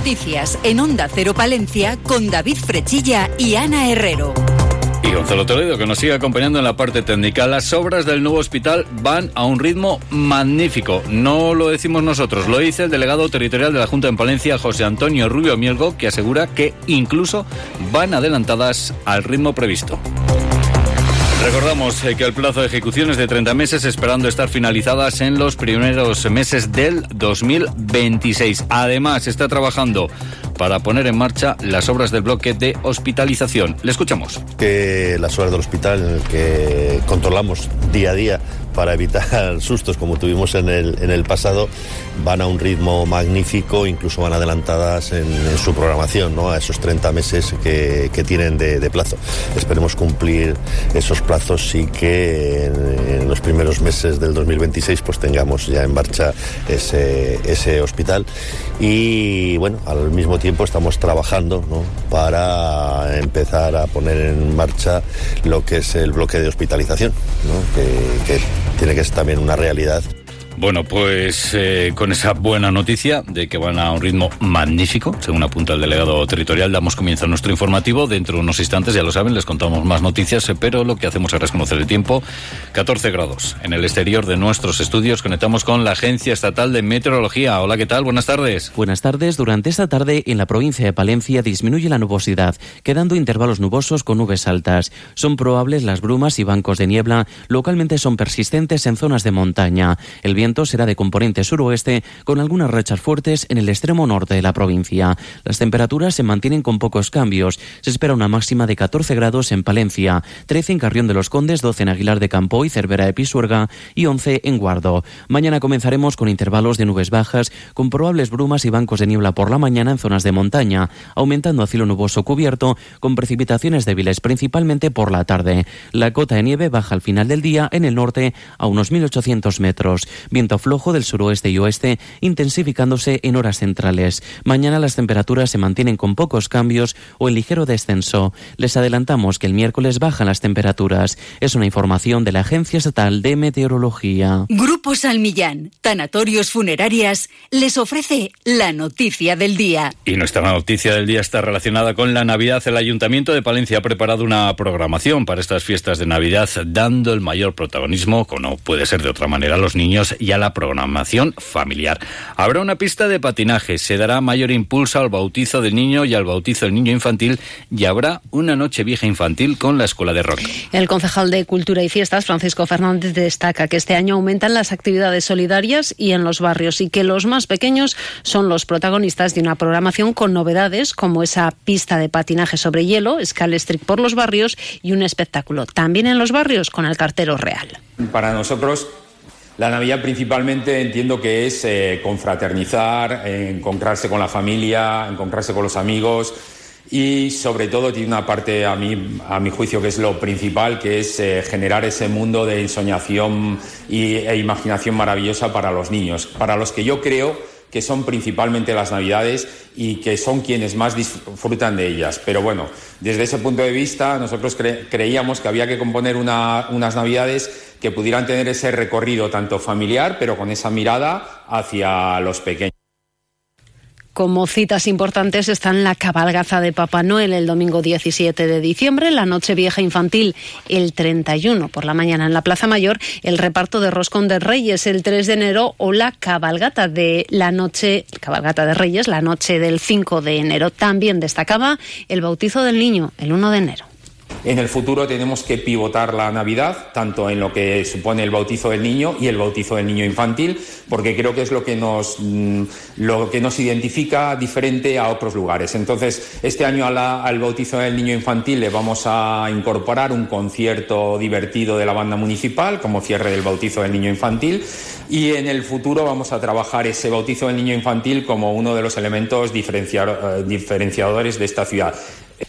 Noticias en Onda Cero Palencia con David Frechilla y Ana Herrero. Y Gonzalo Toledo, que nos sigue acompañando en la parte técnica. Las obras del nuevo hospital van a un ritmo magnífico. No lo decimos nosotros, lo dice el delegado territorial de la Junta en Palencia, José Antonio Rubio Mielgo, que asegura que incluso van adelantadas al ritmo previsto. Recordamos eh, que el plazo de ejecución es de 30 meses, esperando estar finalizadas en los primeros meses del 2026. Además, está trabajando para poner en marcha las obras del bloque de hospitalización. Le escuchamos. Las obras del hospital que controlamos día a día para evitar sustos como tuvimos en el, en el pasado, van a un ritmo magnífico, incluso van adelantadas en, en su programación, a esos 30 meses que, tienen de, plazo. Esperemos cumplir esos plazos y que en, en, los primeros meses del 2026 pues tengamos ya en marcha ese hospital. Y bueno, al mismo tiempo estamos trabajando para empezar a poner en marcha lo que es el bloque de hospitalización, que tiene que ser también una realidad. Bueno, pues eh, con esa buena noticia de que van a un ritmo magnífico, según apunta el delegado territorial, damos comienzo a nuestro informativo. Dentro de unos instantes, ya lo saben, les contamos más noticias, eh, pero lo que hacemos ahora es conocer el tiempo. 14 grados en el exterior de nuestros estudios. Conectamos con la Agencia Estatal de Meteorología. Hola, ¿qué tal? Buenas tardes. Buenas tardes. Durante esta tarde en la provincia de Palencia disminuye la nubosidad, quedando intervalos nubosos con nubes altas. Son probables las brumas y bancos de niebla. Localmente son persistentes en zonas de montaña. El viento será de componente suroeste con algunas rachas fuertes en el extremo norte de la provincia. Las temperaturas se mantienen con pocos cambios. Se espera una máxima de 14 grados en Palencia, 13 en Carrión de los Condes, 12 en Aguilar de Campo y Cervera de Pisuerga y 11 en Guardo. Mañana comenzaremos con intervalos de nubes bajas, con probables brumas y bancos de niebla por la mañana en zonas de montaña, aumentando a cielo nuboso cubierto con precipitaciones débiles principalmente por la tarde. La cota de nieve baja al final del día en el norte a unos 1.800 metros viento flojo del suroeste y oeste, intensificándose en horas centrales. Mañana las temperaturas se mantienen con pocos cambios o en ligero descenso. Les adelantamos que el miércoles bajan las temperaturas. Es una información de la Agencia Estatal de Meteorología. Grupo Salmillán, Tanatorios Funerarias, les ofrece la noticia del día. Y nuestra noticia del día está relacionada con la Navidad. El Ayuntamiento de Palencia ha preparado una programación para estas fiestas de Navidad, dando el mayor protagonismo, como no puede ser de otra manera, a los niños y a la programación familiar. Habrá una pista de patinaje, se dará mayor impulso al bautizo del niño y al bautizo del niño infantil y habrá una noche vieja infantil con la escuela de rock. El concejal de Cultura y Fiestas, Francisco Fernández, destaca que este año aumentan las actividades solidarias y en los barrios y que los más pequeños son los protagonistas de una programación con novedades como esa pista de patinaje sobre hielo, Scalestric por los barrios y un espectáculo también en los barrios con el cartero real. Para nosotros la Navidad principalmente entiendo que es eh, confraternizar, encontrarse con la familia, encontrarse con los amigos y sobre todo tiene una parte a mi, a mi juicio que es lo principal, que es eh, generar ese mundo de ensoñación y, e imaginación maravillosa para los niños, para los que yo creo que son principalmente las Navidades y que son quienes más disfrutan de ellas. Pero bueno, desde ese punto de vista nosotros cre creíamos que había que componer una, unas Navidades que pudieran tener ese recorrido tanto familiar, pero con esa mirada hacia los pequeños. Como citas importantes están la cabalgaza de Papá Noel el domingo 17 de diciembre, la noche vieja infantil el 31 por la mañana en la Plaza Mayor, el reparto de Roscón de Reyes el 3 de enero o la cabalgata de la noche, cabalgata de Reyes, la noche del 5 de enero. También destacaba el bautizo del niño el 1 de enero. En el futuro tenemos que pivotar la Navidad, tanto en lo que supone el bautizo del niño y el bautizo del niño infantil, porque creo que es lo que nos, lo que nos identifica diferente a otros lugares. Entonces, este año al bautizo del niño infantil le vamos a incorporar un concierto divertido de la banda municipal como cierre del bautizo del niño infantil y en el futuro vamos a trabajar ese bautizo del niño infantil como uno de los elementos diferenciadores de esta ciudad.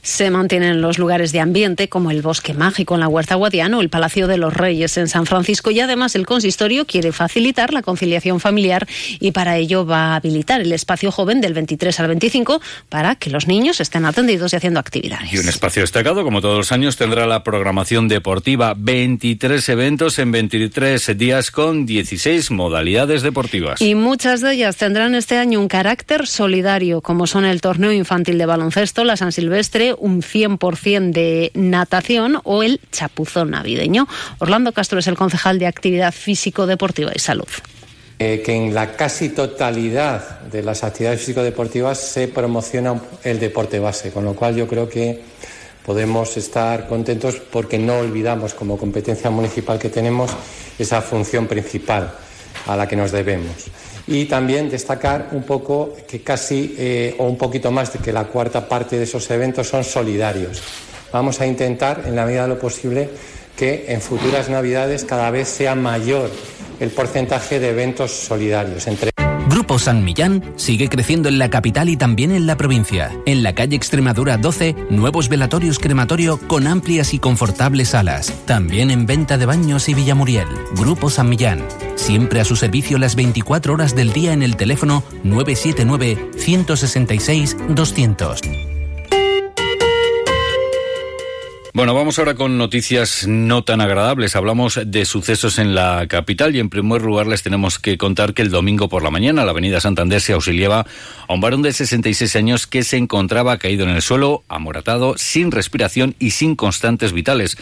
Se mantienen los lugares de ambiente como el Bosque Mágico en la Huerta Guadiana o el Palacio de los Reyes en San Francisco y además el consistorio quiere facilitar la conciliación familiar y para ello va a habilitar el espacio joven del 23 al 25 para que los niños estén atendidos y haciendo actividades. Y un espacio destacado, como todos los años, tendrá la programación deportiva 23 eventos en 23 días con 16 modalidades deportivas. Y muchas de ellas tendrán este año un carácter solidario, como son el torneo infantil de baloncesto, la San Silvestre, un 100% de natación o el chapuzón navideño. Orlando Castro es el concejal de Actividad Físico-Deportiva y Salud. Eh, que en la casi totalidad de las actividades físico-deportivas se promociona el deporte base, con lo cual yo creo que podemos estar contentos porque no olvidamos como competencia municipal que tenemos esa función principal a la que nos debemos. Y también destacar un poco que casi eh, o un poquito más de que la cuarta parte de esos eventos son solidarios. Vamos a intentar, en la medida de lo posible, que en futuras Navidades cada vez sea mayor el porcentaje de eventos solidarios. Entre Grupo San Millán sigue creciendo en la capital y también en la provincia. En la calle Extremadura 12, nuevos velatorios crematorio con amplias y confortables salas. También en venta de baños y Villamuriel. Grupo San Millán. Siempre a su servicio las 24 horas del día en el teléfono 979 166 200. Bueno, vamos ahora con noticias no tan agradables. Hablamos de sucesos en la capital y en primer lugar les tenemos que contar que el domingo por la mañana la avenida Santander se auxiliaba a un varón de 66 años que se encontraba caído en el suelo, amoratado, sin respiración y sin constantes vitales.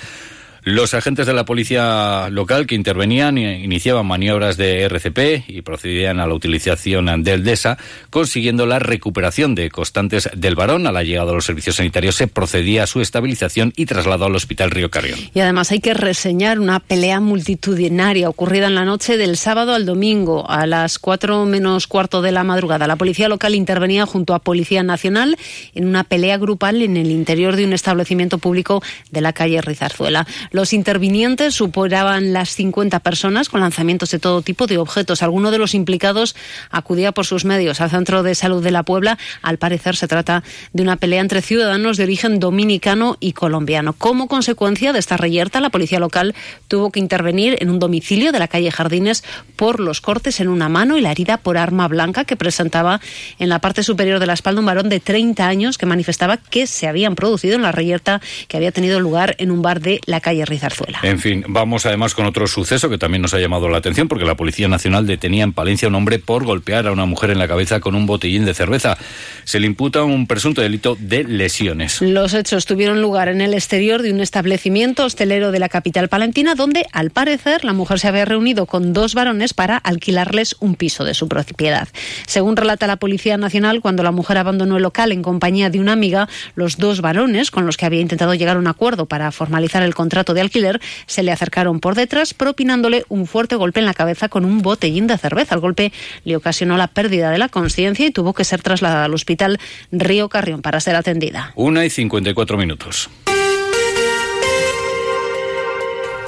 Los agentes de la policía local que intervenían iniciaban maniobras de RCP y procedían a la utilización del DESA, consiguiendo la recuperación de constantes del varón. A la llegada de los servicios sanitarios se procedía a su estabilización y traslado al Hospital Río Carrión. Y además hay que reseñar una pelea multitudinaria ocurrida en la noche del sábado al domingo a las cuatro menos cuarto de la madrugada. La policía local intervenía junto a Policía Nacional en una pelea grupal en el interior de un establecimiento público de la calle Rizarzuela. Los intervinientes superaban las 50 personas con lanzamientos de todo tipo de objetos. Alguno de los implicados acudía por sus medios al Centro de Salud de la Puebla. Al parecer se trata de una pelea entre ciudadanos de origen dominicano y colombiano. Como consecuencia de esta reyerta, la policía local tuvo que intervenir en un domicilio de la calle Jardines por los cortes en una mano y la herida por arma blanca que presentaba en la parte superior de la espalda un varón de 30 años que manifestaba que se habían producido en la reyerta que había tenido lugar en un bar de la calle Rizarzuela. En fin, vamos además con otro suceso que también nos ha llamado la atención porque la Policía Nacional detenía en Palencia a un hombre por golpear a una mujer en la cabeza con un botellín de cerveza. Se le imputa un presunto delito de lesiones. Los hechos tuvieron lugar en el exterior de un establecimiento hostelero de la capital palentina donde, al parecer, la mujer se había reunido con dos varones para alquilarles un piso de su propiedad. Según relata la Policía Nacional, cuando la mujer abandonó el local en compañía de una amiga, los dos varones con los que había intentado llegar a un acuerdo para formalizar el contrato de alquiler se le acercaron por detrás propinándole un fuerte golpe en la cabeza con un botellín de cerveza. El golpe le ocasionó la pérdida de la conciencia y tuvo que ser trasladada al hospital Río Carrión para ser atendida. Una y 54 minutos.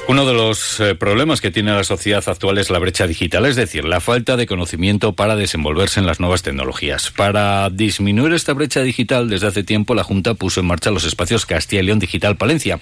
Uno de los eh, problemas que tiene la sociedad actual es la brecha digital, es decir, la falta de conocimiento para desenvolverse en las nuevas tecnologías. Para disminuir esta brecha digital, desde hace tiempo la Junta puso en marcha los espacios Castilla y León Digital Palencia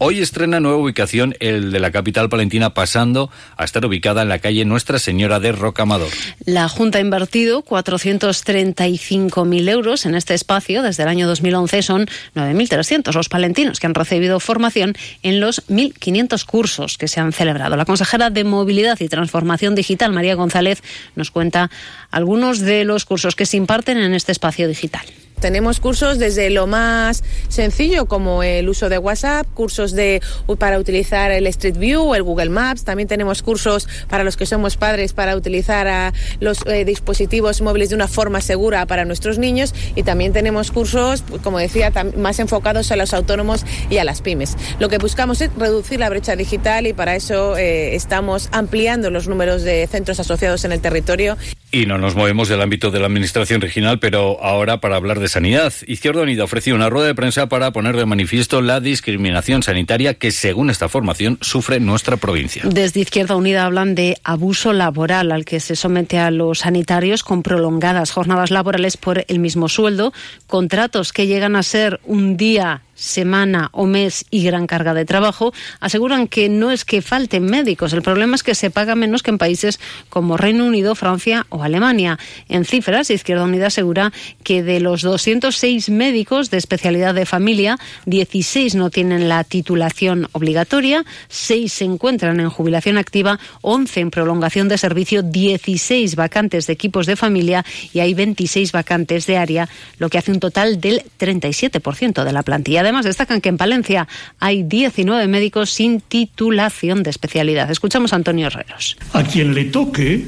Hoy estrena nueva ubicación el de la capital palentina, pasando a estar ubicada en la calle Nuestra Señora de Rocamadour. La Junta ha invertido 435.000 euros en este espacio. Desde el año 2011 son 9.300 los palentinos que han recibido formación en los 1.500 cursos que se han celebrado. La consejera de Movilidad y Transformación Digital, María González, nos cuenta algunos de los cursos que se imparten en este espacio digital. Tenemos cursos desde lo más sencillo como el uso de WhatsApp, cursos de para utilizar el Street View, el Google Maps, también tenemos cursos para los que somos padres para utilizar los eh, dispositivos móviles de una forma segura para nuestros niños y también tenemos cursos, como decía, más enfocados a los autónomos y a las pymes. Lo que buscamos es reducir la brecha digital y para eso eh, estamos ampliando los números de centros asociados en el territorio. Y no nos movemos del ámbito de la administración regional, pero ahora para hablar de Sanidad. Izquierda Unida ofreció una rueda de prensa para poner de manifiesto la discriminación sanitaria que, según esta formación, sufre nuestra provincia. Desde Izquierda Unida hablan de abuso laboral al que se somete a los sanitarios con prolongadas jornadas laborales por el mismo sueldo, contratos que llegan a ser un día semana o mes y gran carga de trabajo, aseguran que no es que falten médicos, el problema es que se paga menos que en países como Reino Unido, Francia o Alemania. En cifras, Izquierda Unida asegura que de los 206 médicos de especialidad de familia, 16 no tienen la titulación obligatoria, 6 se encuentran en jubilación activa, 11 en prolongación de servicio, 16 vacantes de equipos de familia y hay 26 vacantes de área, lo que hace un total del 37% de la plantilla Además, destacan que en Palencia hay 19 médicos sin titulación de especialidad. Escuchamos a Antonio Herreros. A quien le toque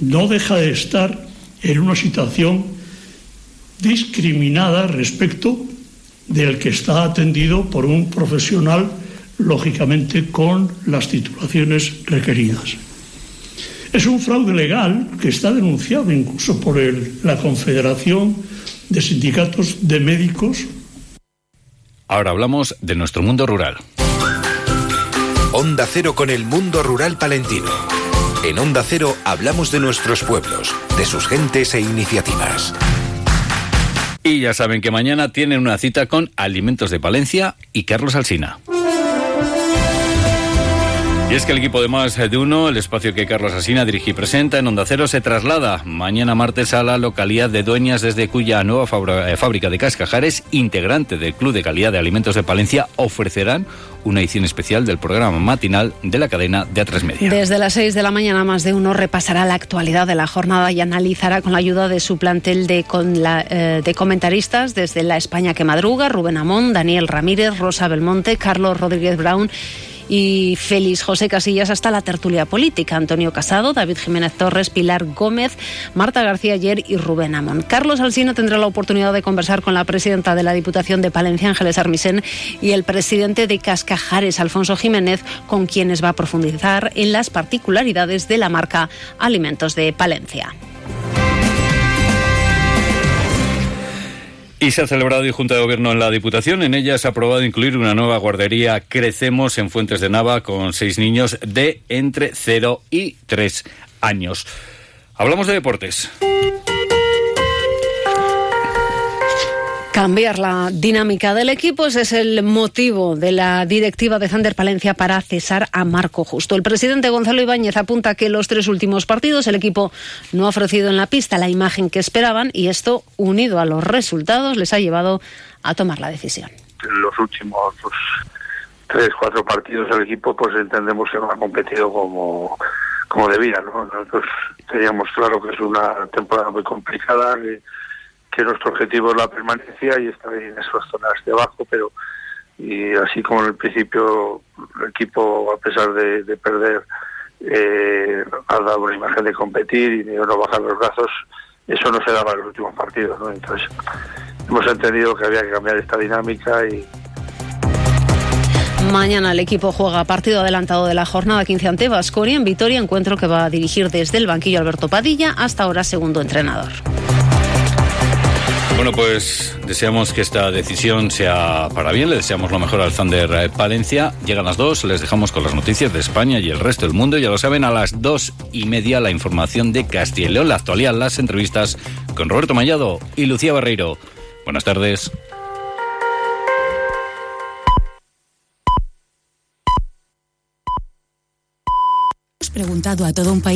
no deja de estar en una situación discriminada respecto del que está atendido por un profesional, lógicamente con las titulaciones requeridas. Es un fraude legal que está denunciado incluso por la Confederación de Sindicatos de Médicos Ahora hablamos de nuestro mundo rural. Onda Cero con el mundo rural palentino. En Onda Cero hablamos de nuestros pueblos, de sus gentes e iniciativas. Y ya saben que mañana tienen una cita con Alimentos de Palencia y Carlos Alsina. Es que el equipo de Más de Uno, el espacio que Carlos Asina dirige y presenta en Onda Cero, se traslada mañana martes a la localidad de Dueñas, desde cuya nueva eh, fábrica de cascajares, integrante del Club de Calidad de Alimentos de Palencia, ofrecerán una edición especial del programa matinal de la cadena de A3 Media. Desde las 6 de la mañana, Más de Uno repasará la actualidad de la jornada y analizará con la ayuda de su plantel de, eh, de comentaristas desde La España que madruga, Rubén Amón, Daniel Ramírez, Rosa Belmonte, Carlos Rodríguez Brown y Félix José Casillas hasta la tertulia política. Antonio Casado, David Jiménez Torres, Pilar Gómez, Marta García Ayer y Rubén Amón. Carlos Alsina tendrá la oportunidad de conversar con la presidenta de la Diputación de Palencia, Ángeles Armisen, y el presidente de Cascajares, Alfonso Jiménez, con quienes va a profundizar en las particularidades de la marca Alimentos de Palencia. Y se ha celebrado hoy Junta de Gobierno en la Diputación. En ella se ha aprobado incluir una nueva guardería Crecemos en Fuentes de Nava con seis niños de entre 0 y 3 años. Hablamos de deportes. Cambiar la dinámica del equipo, ese es el motivo de la directiva de Zander Palencia para cesar a Marco Justo. El presidente Gonzalo Ibáñez apunta que los tres últimos partidos el equipo no ha ofrecido en la pista la imagen que esperaban y esto, unido a los resultados, les ha llevado a tomar la decisión. Los últimos tres, cuatro partidos el equipo pues entendemos que no ha competido como, como debía. ¿no? Nosotros teníamos claro que es una temporada muy complicada. Que nuestro objetivo es la permanencia y estar en esas zonas de abajo, pero y así como en el principio el equipo, a pesar de, perder, eh, ha dado una imagen de competir y de no bajar los brazos, eso no se daba en los últimos partidos. ¿no? Entonces, hemos entendido que había que cambiar esta dinámica y, Mañana el equipo juega partido adelantado de la jornada 15 ante Vasconia en Vitoria, encuentro que va a dirigir desde el banquillo Alberto Padilla, hasta ahora segundo entrenador. Bueno, pues deseamos que esta decisión sea para bien. Le deseamos lo mejor al Thunder Palencia. Llegan las dos, les dejamos con las noticias de España y el resto del mundo. Ya lo saben, a las dos y media la información de Castilla y León, la actualidad, las entrevistas con Roberto Mallado y Lucía Barreiro. Buenas tardes. Preguntado a todo un país.